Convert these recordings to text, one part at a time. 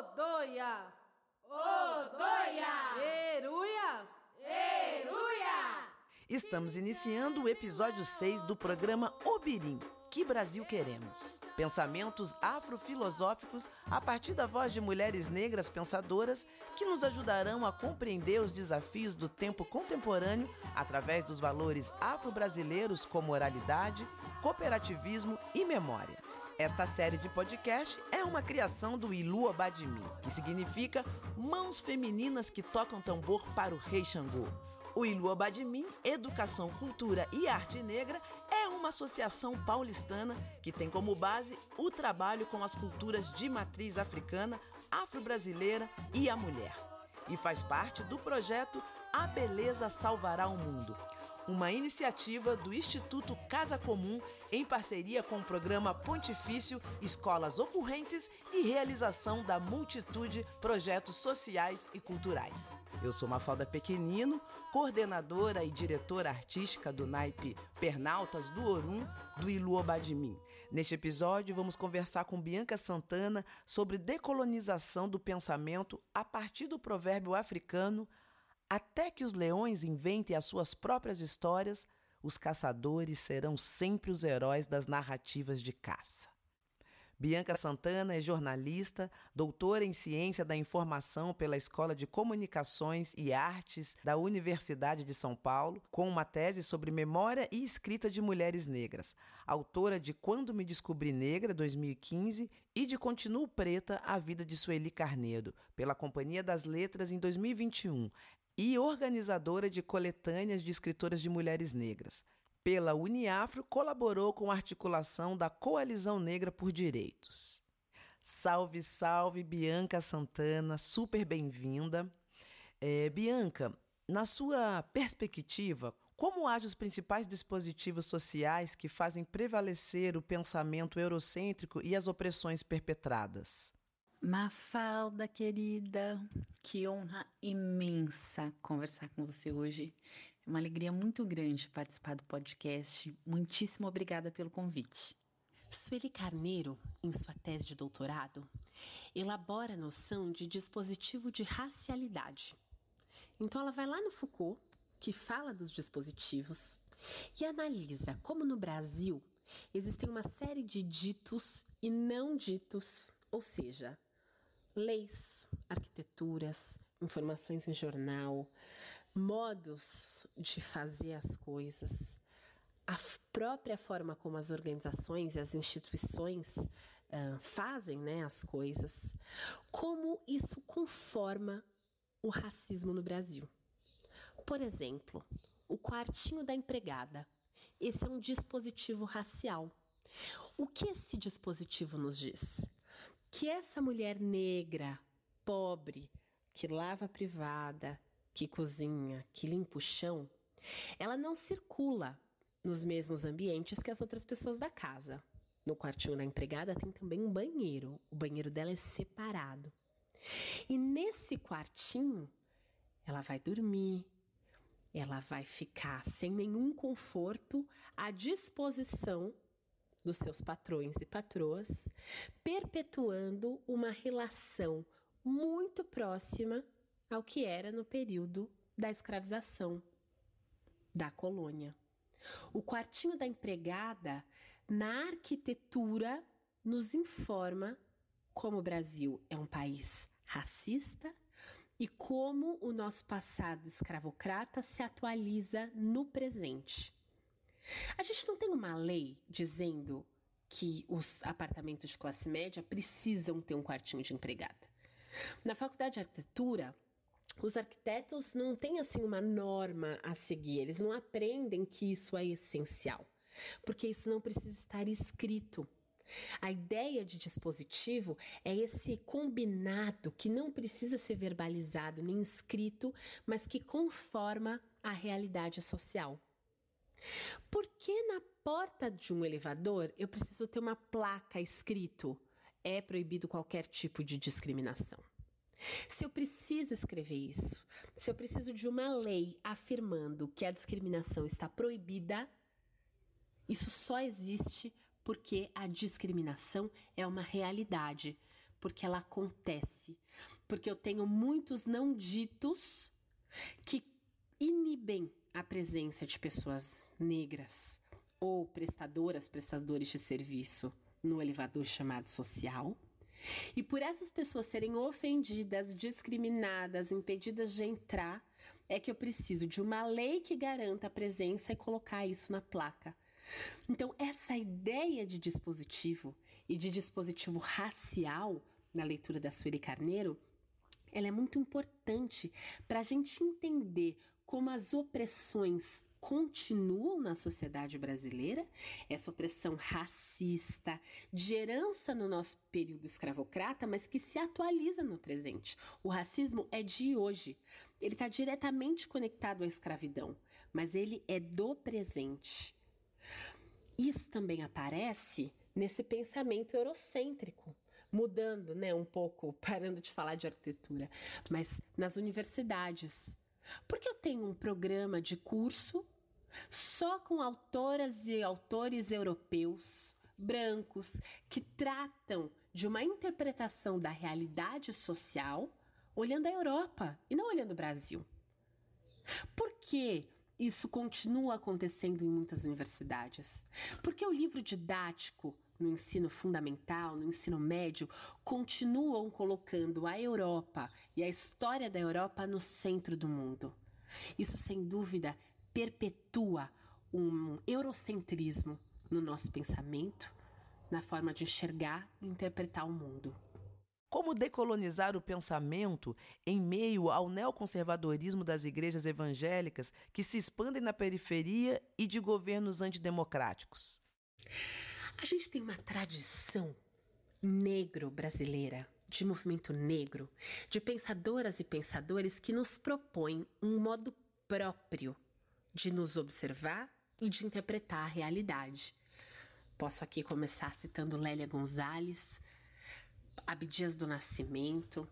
Odoia! Odoia! Eruia! Eruia! Estamos iniciando o episódio 6 do programa Obirim. Que Brasil queremos? Pensamentos afrofilosóficos a partir da voz de mulheres negras pensadoras que nos ajudarão a compreender os desafios do tempo contemporâneo através dos valores afro-brasileiros como oralidade, cooperativismo e memória. Esta série de podcast é uma criação do Ilua Badimi, que significa Mãos Femininas que Tocam Tambor para o Rei Xangô. O Ilua Badmin, Educação, Cultura e Arte Negra é uma associação paulistana que tem como base o trabalho com as culturas de matriz africana, afro-brasileira e a mulher. E faz parte do projeto A Beleza Salvará o Mundo, uma iniciativa do Instituto Casa Comum em parceria com o programa Pontifício Escolas Ocorrentes e realização da multitude projetos sociais e culturais. Eu sou Mafalda Pequenino, coordenadora e diretora artística do naipe Pernaltas do Orum do Ilu Badimim. Neste episódio, vamos conversar com Bianca Santana sobre decolonização do pensamento a partir do provérbio africano até que os leões inventem as suas próprias histórias, os caçadores serão sempre os heróis das narrativas de caça. Bianca Santana é jornalista, doutora em Ciência da Informação pela Escola de Comunicações e Artes da Universidade de São Paulo, com uma tese sobre memória e escrita de mulheres negras, autora de Quando Me Descobri Negra, 2015, e de Continuo Preta, A Vida de Sueli Carneiro, pela Companhia das Letras em 2021 e organizadora de coletâneas de escritoras de mulheres negras. Pela Uniafro, colaborou com a articulação da Coalizão Negra por Direitos. Salve, salve, Bianca Santana, super bem-vinda. É, Bianca, na sua perspectiva, como agem os principais dispositivos sociais que fazem prevalecer o pensamento eurocêntrico e as opressões perpetradas? Mafalda, querida, que honra imensa conversar com você hoje. É uma alegria muito grande participar do podcast. Muitíssimo obrigada pelo convite. Sueli Carneiro, em sua tese de doutorado, elabora a noção de dispositivo de racialidade. Então, ela vai lá no Foucault, que fala dos dispositivos, e analisa como no Brasil existem uma série de ditos e não ditos, ou seja, leis, arquiteturas, informações em jornal, modos de fazer as coisas, a própria forma como as organizações e as instituições uh, fazem né, as coisas, como isso conforma o racismo no Brasil. Por exemplo, o quartinho da empregada. Esse é um dispositivo racial. O que esse dispositivo nos diz? Que essa mulher negra, pobre, que lava privada, que cozinha, que limpa o chão, ela não circula nos mesmos ambientes que as outras pessoas da casa. No quartinho da empregada tem também um banheiro. O banheiro dela é separado. E nesse quartinho, ela vai dormir, ela vai ficar sem nenhum conforto à disposição dos seus patrões e patroas, perpetuando uma relação muito próxima ao que era no período da escravização da colônia. O quartinho da empregada, na arquitetura, nos informa como o Brasil é um país racista e como o nosso passado escravocrata se atualiza no presente. A gente não tem uma lei dizendo que os apartamentos de classe média precisam ter um quartinho de empregada. Na faculdade de arquitetura, os arquitetos não têm assim uma norma a seguir, eles não aprendem que isso é essencial, porque isso não precisa estar escrito. A ideia de dispositivo é esse combinado que não precisa ser verbalizado nem escrito, mas que conforma a realidade social. Por que na porta de um elevador eu preciso ter uma placa escrito é proibido qualquer tipo de discriminação? Se eu preciso escrever isso, se eu preciso de uma lei afirmando que a discriminação está proibida, isso só existe porque a discriminação é uma realidade. porque ela acontece. Porque eu tenho muitos não ditos que inibem a presença de pessoas negras ou prestadoras, prestadores de serviço no elevador chamado social. E por essas pessoas serem ofendidas, discriminadas, impedidas de entrar, é que eu preciso de uma lei que garanta a presença e colocar isso na placa. Então, essa ideia de dispositivo e de dispositivo racial na leitura da Sueli Carneiro, ela é muito importante para a gente entender como as opressões continuam na sociedade brasileira, essa opressão racista, de herança no nosso período escravocrata, mas que se atualiza no presente. O racismo é de hoje, ele está diretamente conectado à escravidão, mas ele é do presente. Isso também aparece nesse pensamento eurocêntrico, mudando, né, um pouco, parando de falar de arquitetura, mas nas universidades. Porque eu tenho um programa de curso só com autoras e autores europeus, brancos, que tratam de uma interpretação da realidade social olhando a Europa e não olhando o Brasil. Por que isso continua acontecendo em muitas universidades? Porque o livro didático no ensino fundamental, no ensino médio, continuam colocando a Europa e a história da Europa no centro do mundo. Isso, sem dúvida, perpetua um eurocentrismo no nosso pensamento, na forma de enxergar e interpretar o mundo. Como decolonizar o pensamento em meio ao neoconservadorismo das igrejas evangélicas que se expandem na periferia e de governos antidemocráticos? A gente tem uma tradição negro-brasileira, de movimento negro, de pensadoras e pensadores que nos propõem um modo próprio de nos observar e de interpretar a realidade. Posso aqui começar citando Lélia Gonzalez, Abdias do Nascimento,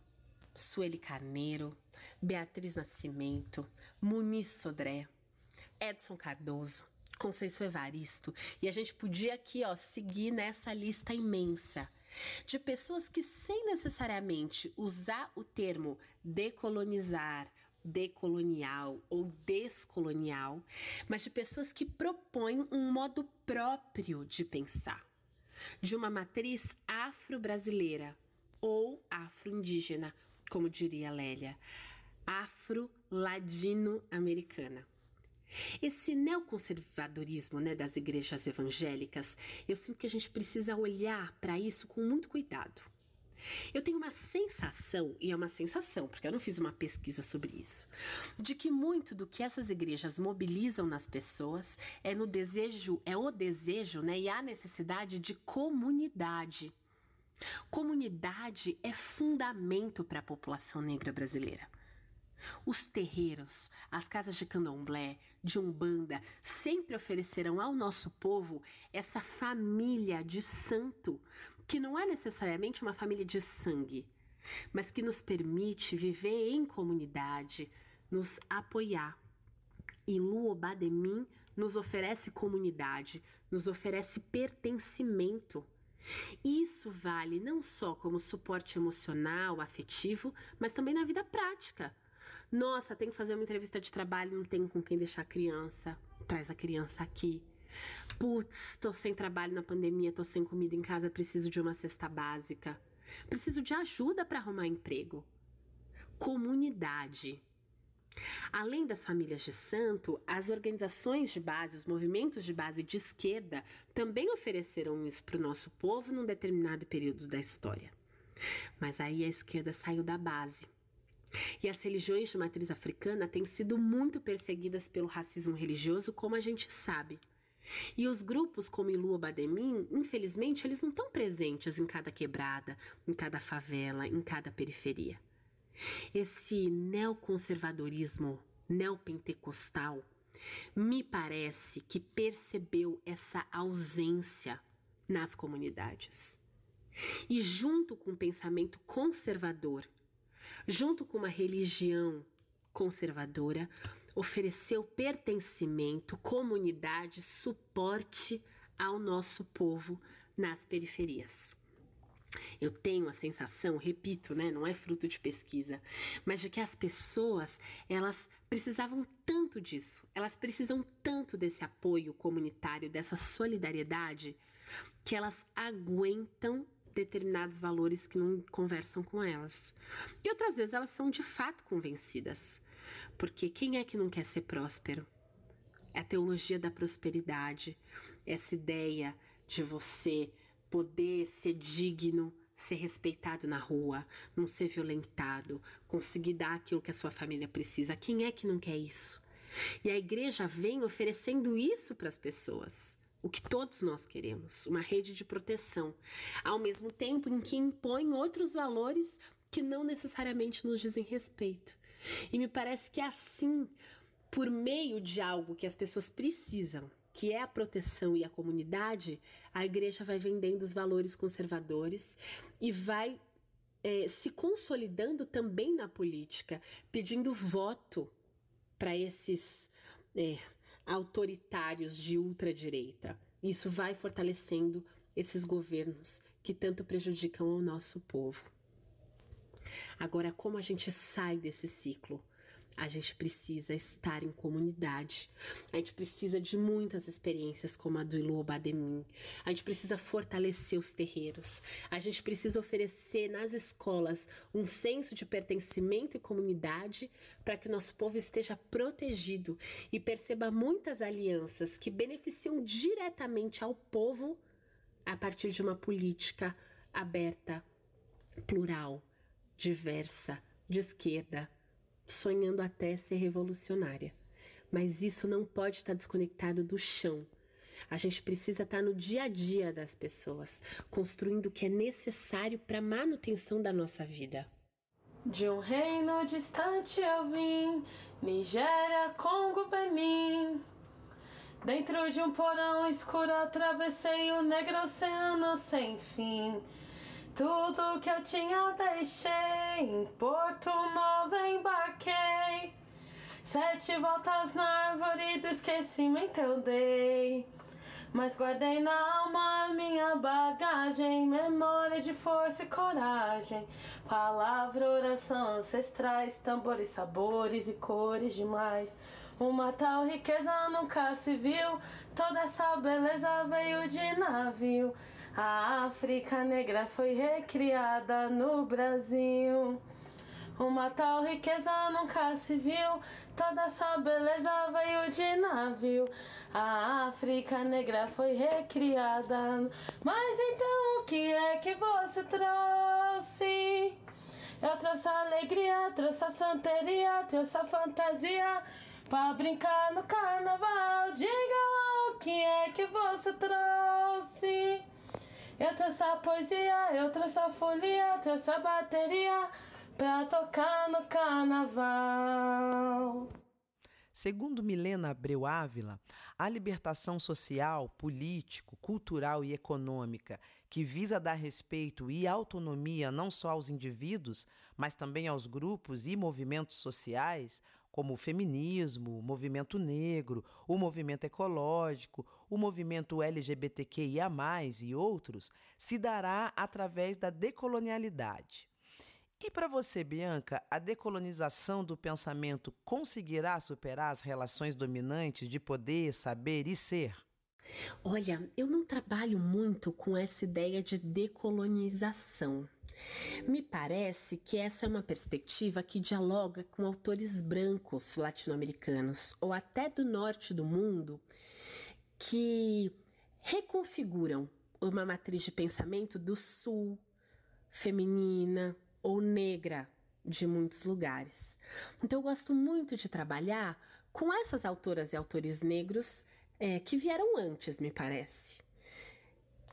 Sueli Carneiro, Beatriz Nascimento, Muniz Sodré, Edson Cardoso, Conceição Evaristo, e a gente podia aqui, ó, seguir nessa lista imensa de pessoas que sem necessariamente usar o termo decolonizar decolonial ou descolonial, mas de pessoas que propõem um modo próprio de pensar, de uma matriz afro-brasileira ou afro-indígena, como diria Lélia, afro-ladino-americana. Esse neoconservadorismo né, das igrejas evangélicas, eu sinto que a gente precisa olhar para isso com muito cuidado. Eu tenho uma sensação, e é uma sensação, porque eu não fiz uma pesquisa sobre isso, de que muito do que essas igrejas mobilizam nas pessoas é no desejo, é o desejo, né, e a necessidade de comunidade. Comunidade é fundamento para a população negra brasileira. Os terreiros, as casas de candomblé, de umbanda, sempre ofereceram ao nosso povo essa família de santo que não é necessariamente uma família de sangue, mas que nos permite viver em comunidade, nos apoiar. E Luobademin nos oferece comunidade, nos oferece pertencimento. Isso vale não só como suporte emocional, afetivo, mas também na vida prática. Nossa, tem que fazer uma entrevista de trabalho, não tem com quem deixar a criança. Traz a criança aqui. Putz, tô sem trabalho na pandemia, tô sem comida em casa, preciso de uma cesta básica. Preciso de ajuda para arrumar emprego. Comunidade. Além das famílias de santo, as organizações de base, os movimentos de base de esquerda também ofereceram isso para o nosso povo num determinado período da história. Mas aí a esquerda saiu da base. E as religiões de matriz africana têm sido muito perseguidas pelo racismo religioso, como a gente sabe. E os grupos como Ilua Bademim, infelizmente, eles não estão presentes em cada quebrada, em cada favela, em cada periferia. Esse neoconservadorismo neopentecostal me parece que percebeu essa ausência nas comunidades. E junto com o pensamento conservador, junto com uma religião conservadora, ofereceu pertencimento, comunidade, suporte ao nosso povo nas periferias. Eu tenho a sensação, repito, né, não é fruto de pesquisa, mas de que as pessoas, elas precisavam tanto disso, elas precisam tanto desse apoio comunitário, dessa solidariedade, que elas aguentam determinados valores que não conversam com elas. E outras vezes elas são de fato convencidas. Porque quem é que não quer ser próspero? É a teologia da prosperidade, essa ideia de você poder ser digno, ser respeitado na rua, não ser violentado, conseguir dar aquilo que a sua família precisa. Quem é que não quer isso? E a igreja vem oferecendo isso para as pessoas. O que todos nós queremos, uma rede de proteção, ao mesmo tempo em que impõe outros valores que não necessariamente nos dizem respeito. E me parece que assim, por meio de algo que as pessoas precisam, que é a proteção e a comunidade, a igreja vai vendendo os valores conservadores e vai é, se consolidando também na política, pedindo voto para esses é, autoritários de ultradireita. Isso vai fortalecendo esses governos que tanto prejudicam o nosso povo. Agora, como a gente sai desse ciclo? A gente precisa estar em comunidade. A gente precisa de muitas experiências como a do Ilu Bademin. A gente precisa fortalecer os terreiros. A gente precisa oferecer nas escolas um senso de pertencimento e comunidade para que o nosso povo esteja protegido e perceba muitas alianças que beneficiam diretamente ao povo a partir de uma política aberta, plural, diversa, de esquerda, sonhando até ser revolucionária. Mas isso não pode estar desconectado do chão. A gente precisa estar no dia a dia das pessoas, construindo o que é necessário para a manutenção da nossa vida. De um reino distante eu vim, Nigéria, Congo, Benin. Dentro de um porão escuro atravessei o negro oceano sem fim. Tudo que eu tinha deixei, em Porto Novo embarquei. Sete voltas na árvore do esquecimento eu dei. Mas guardei na alma minha bagagem, memória de força e coragem. Palavra, oração, ancestrais, tambores, sabores e cores demais. Uma tal riqueza nunca se viu, toda essa beleza veio de navio. A África negra foi recriada no Brasil. Uma tal riqueza nunca se viu, toda essa beleza veio de navio. A África negra foi recriada. Mas então o que é que você trouxe? Eu trouxe alegria, trouxe a santeria, trouxe a fantasia pra brincar no carnaval. Diga lá o que é que você trouxe. Eu trouxe a poesia, eu trouxe a folia, eu trouxe a bateria pra tocar no carnaval. Segundo Milena Abreu Ávila, a libertação social, político, cultural e econômica que visa dar respeito e autonomia não só aos indivíduos, mas também aos grupos e movimentos sociais, como o feminismo, o movimento negro, o movimento ecológico, o movimento LGBTQIA, e outros, se dará através da decolonialidade. E para você, Bianca, a decolonização do pensamento conseguirá superar as relações dominantes de poder, saber e ser? Olha, eu não trabalho muito com essa ideia de decolonização. Me parece que essa é uma perspectiva que dialoga com autores brancos latino-americanos ou até do norte do mundo que reconfiguram uma matriz de pensamento do sul, feminina ou negra de muitos lugares. Então eu gosto muito de trabalhar com essas autoras e autores negros é, que vieram antes, me parece.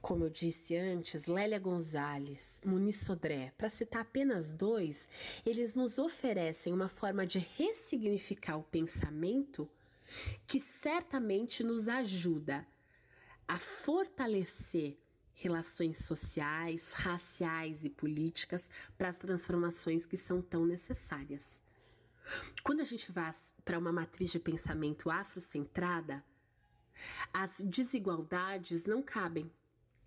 Como eu disse antes, Lélia Gonzalez, Muniz Sodré, para citar apenas dois, eles nos oferecem uma forma de ressignificar o pensamento que certamente nos ajuda a fortalecer relações sociais, raciais e políticas para as transformações que são tão necessárias. Quando a gente vai para uma matriz de pensamento afrocentrada, as desigualdades não cabem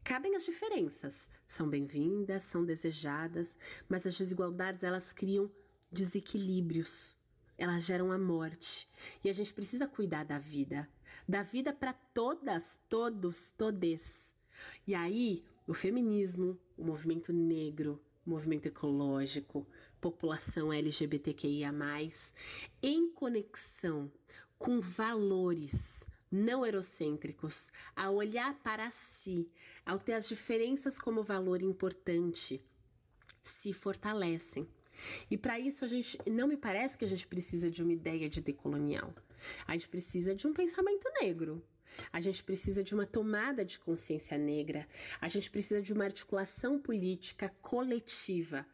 Cabem as diferenças, são bem-vindas, são desejadas, mas as desigualdades elas criam desequilíbrios. Elas geram a morte. E a gente precisa cuidar da vida. Da vida para todas, todos, todes. E aí, o feminismo, o movimento negro, movimento ecológico, população LGBTQIA, em conexão com valores não eurocêntricos, a olhar para si, ao ter as diferenças como valor importante, se fortalecem. E para isso a gente não me parece que a gente precisa de uma ideia de decolonial. A gente precisa de um pensamento negro. A gente precisa de uma tomada de consciência negra. A gente precisa de uma articulação política coletiva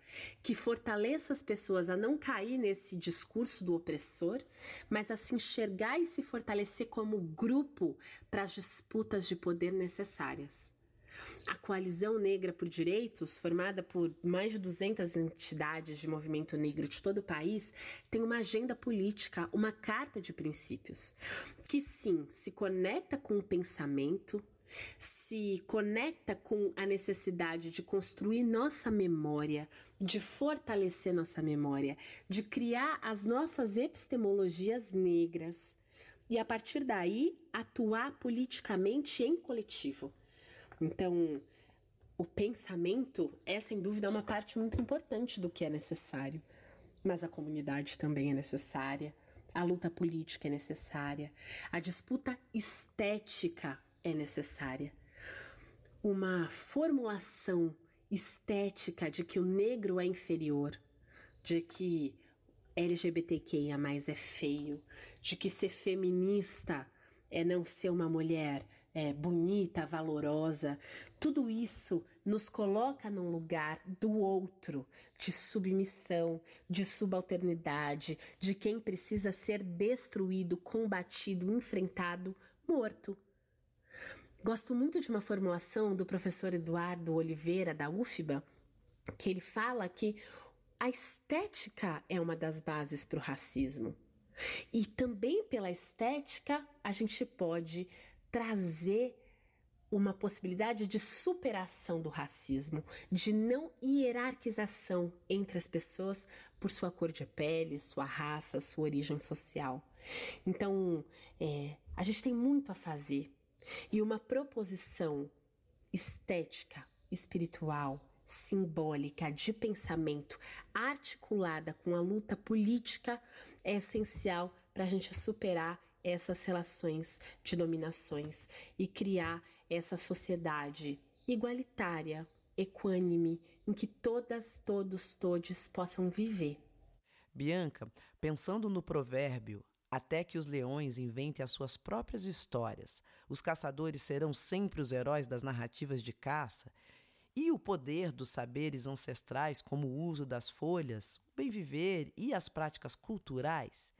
que fortaleça as pessoas a não cair nesse discurso do opressor, mas a se enxergar e se fortalecer como grupo para as disputas de poder necessárias. A Coalizão Negra por Direitos, formada por mais de 200 entidades de movimento negro de todo o país, tem uma agenda política, uma carta de princípios, que sim se conecta com o pensamento, se conecta com a necessidade de construir nossa memória, de fortalecer nossa memória, de criar as nossas epistemologias negras e a partir daí atuar politicamente em coletivo. Então, o pensamento é sem dúvida uma parte muito importante do que é necessário, mas a comunidade também é necessária, a luta política é necessária, a disputa estética é necessária. Uma formulação estética de que o negro é inferior, de que LGBTQIA é feio, de que ser feminista é não ser uma mulher é, bonita, valorosa, tudo isso nos coloca num lugar do outro, de submissão, de subalternidade, de quem precisa ser destruído, combatido, enfrentado, morto. Gosto muito de uma formulação do professor Eduardo Oliveira, da UFBA, que ele fala que a estética é uma das bases para o racismo. E também pela estética a gente pode trazer uma possibilidade de superação do racismo, de não hierarquização entre as pessoas por sua cor de pele, sua raça, sua origem social. Então, é, a gente tem muito a fazer e uma proposição estética, espiritual, simbólica de pensamento articulada com a luta política é essencial para a gente superar essas relações de dominações e criar essa sociedade igualitária, equânime, em que todas, todos, todes possam viver. Bianca, pensando no provérbio até que os leões inventem as suas próprias histórias, os caçadores serão sempre os heróis das narrativas de caça, e o poder dos saberes ancestrais, como o uso das folhas, o bem viver e as práticas culturais,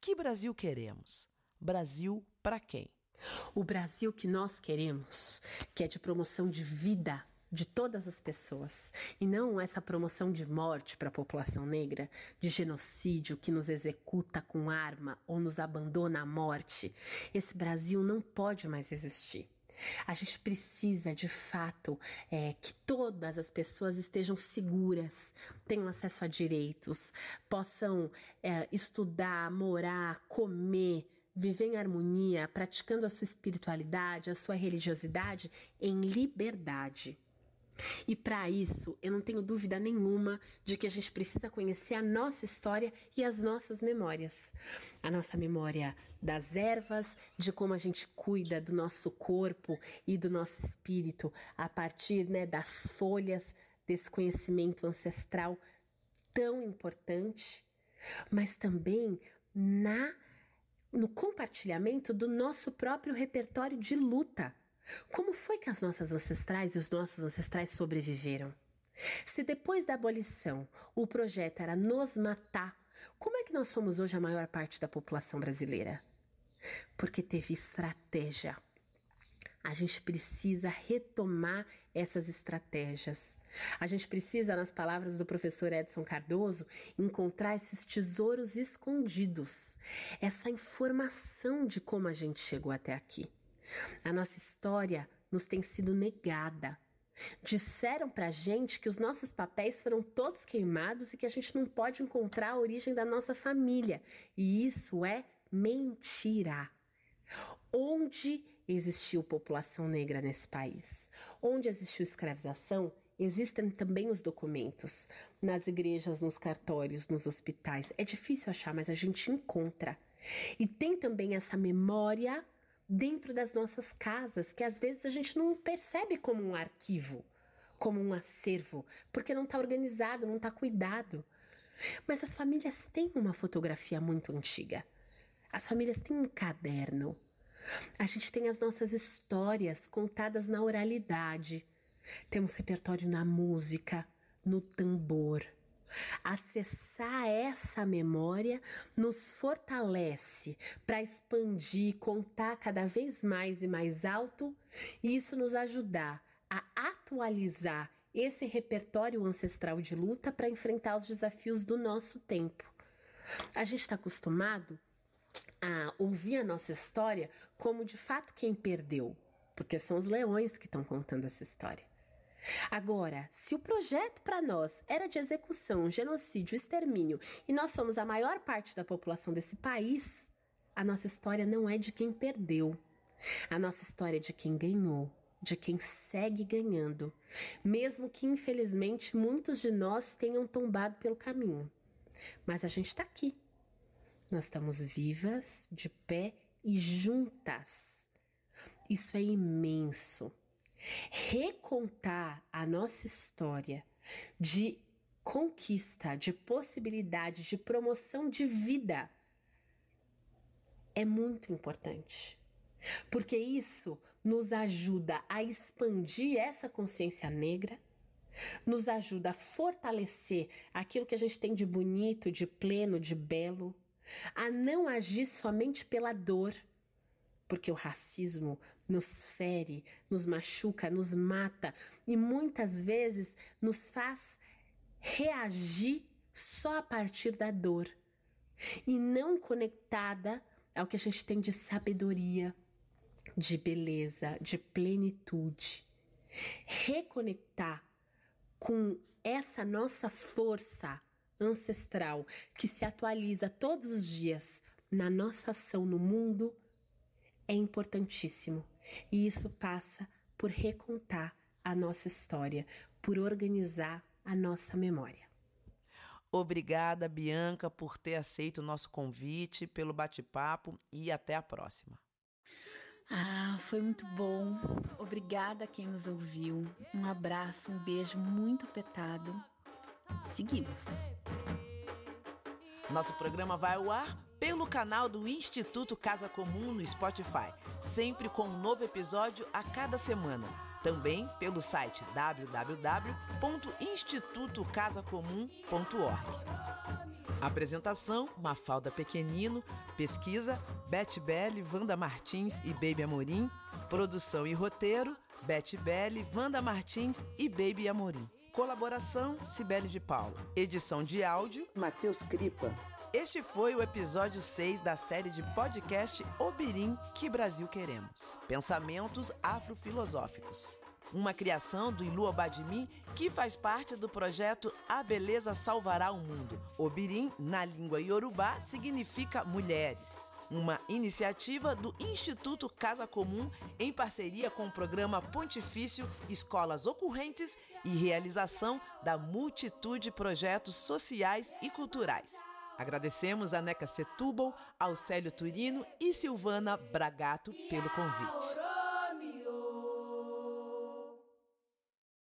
que Brasil queremos? Brasil para quem? O Brasil que nós queremos, que é de promoção de vida de todas as pessoas e não essa promoção de morte para a população negra, de genocídio que nos executa com arma ou nos abandona à morte. Esse Brasil não pode mais existir. A gente precisa, de fato, é, que todas as pessoas estejam seguras, tenham acesso a direitos, possam é, estudar, morar, comer, viver em harmonia, praticando a sua espiritualidade, a sua religiosidade em liberdade. E para isso, eu não tenho dúvida nenhuma de que a gente precisa conhecer a nossa história e as nossas memórias. A nossa memória das ervas, de como a gente cuida do nosso corpo e do nosso espírito a partir né, das folhas desse conhecimento ancestral tão importante, mas também na no compartilhamento do nosso próprio repertório de luta. Como foi que as nossas ancestrais e os nossos ancestrais sobreviveram? Se depois da abolição o projeto era nos matar, como é que nós somos hoje a maior parte da população brasileira? Porque teve estratégia. A gente precisa retomar essas estratégias. A gente precisa, nas palavras do professor Edson Cardoso, encontrar esses tesouros escondidos, essa informação de como a gente chegou até aqui. A nossa história nos tem sido negada. Disseram pra gente que os nossos papéis foram todos queimados e que a gente não pode encontrar a origem da nossa família. E isso é mentira. Onde existiu população negra nesse país? Onde existiu escravização? Existem também os documentos nas igrejas, nos cartórios, nos hospitais. É difícil achar, mas a gente encontra. E tem também essa memória dentro das nossas casas, que às vezes a gente não percebe como um arquivo, como um acervo, porque não está organizado, não está cuidado. Mas as famílias têm uma fotografia muito antiga. As famílias têm um caderno. A gente tem as nossas histórias contadas na oralidade. Temos repertório na música, no tambor. Acessar essa memória nos fortalece para expandir, contar cada vez mais e mais alto, e isso nos ajudar a atualizar esse repertório ancestral de luta para enfrentar os desafios do nosso tempo. A gente está acostumado a ouvir a nossa história como de fato quem perdeu, porque são os leões que estão contando essa história. Agora, se o projeto para nós era de execução, genocídio, extermínio e nós somos a maior parte da população desse país, a nossa história não é de quem perdeu. A nossa história é de quem ganhou, de quem segue ganhando, mesmo que infelizmente muitos de nós tenham tombado pelo caminho. Mas a gente está aqui. Nós estamos vivas, de pé e juntas. Isso é imenso recontar a nossa história de conquista, de possibilidade, de promoção de vida é muito importante. Porque isso nos ajuda a expandir essa consciência negra, nos ajuda a fortalecer aquilo que a gente tem de bonito, de pleno, de belo, a não agir somente pela dor, porque o racismo nos fere, nos machuca, nos mata e muitas vezes nos faz reagir só a partir da dor e não conectada ao que a gente tem de sabedoria, de beleza, de plenitude. Reconectar com essa nossa força ancestral que se atualiza todos os dias na nossa ação no mundo é importantíssimo. E isso passa por recontar a nossa história, por organizar a nossa memória. Obrigada, Bianca, por ter aceito o nosso convite, pelo bate-papo e até a próxima. Ah, foi muito bom. Obrigada a quem nos ouviu. Um abraço, um beijo muito apertado. Seguimos. Nosso programa vai ao ar pelo canal do Instituto Casa Comum no Spotify, sempre com um novo episódio a cada semana. Também pelo site www.institutocasacomum.org. Apresentação: Mafalda Pequenino. Pesquisa: Beth Belli, Wanda Martins e Baby Amorim. Produção e roteiro: Beth Belli, Wanda Martins e Baby Amorim. Colaboração: Cibele de Paula. Edição de áudio: Matheus Cripa. Este foi o episódio 6 da série de podcast Obirim Que Brasil Queremos. Pensamentos afrofilosóficos. Uma criação do Ilu Obadimi que faz parte do projeto A Beleza Salvará o Mundo. Obirim, na língua iorubá, significa mulheres uma iniciativa do Instituto Casa Comum em parceria com o programa Pontifício Escolas Ocorrentes e realização da multitude de projetos sociais e culturais. Agradecemos a Neca Setúbal, ao Célio Turino e Silvana Bragato pelo convite.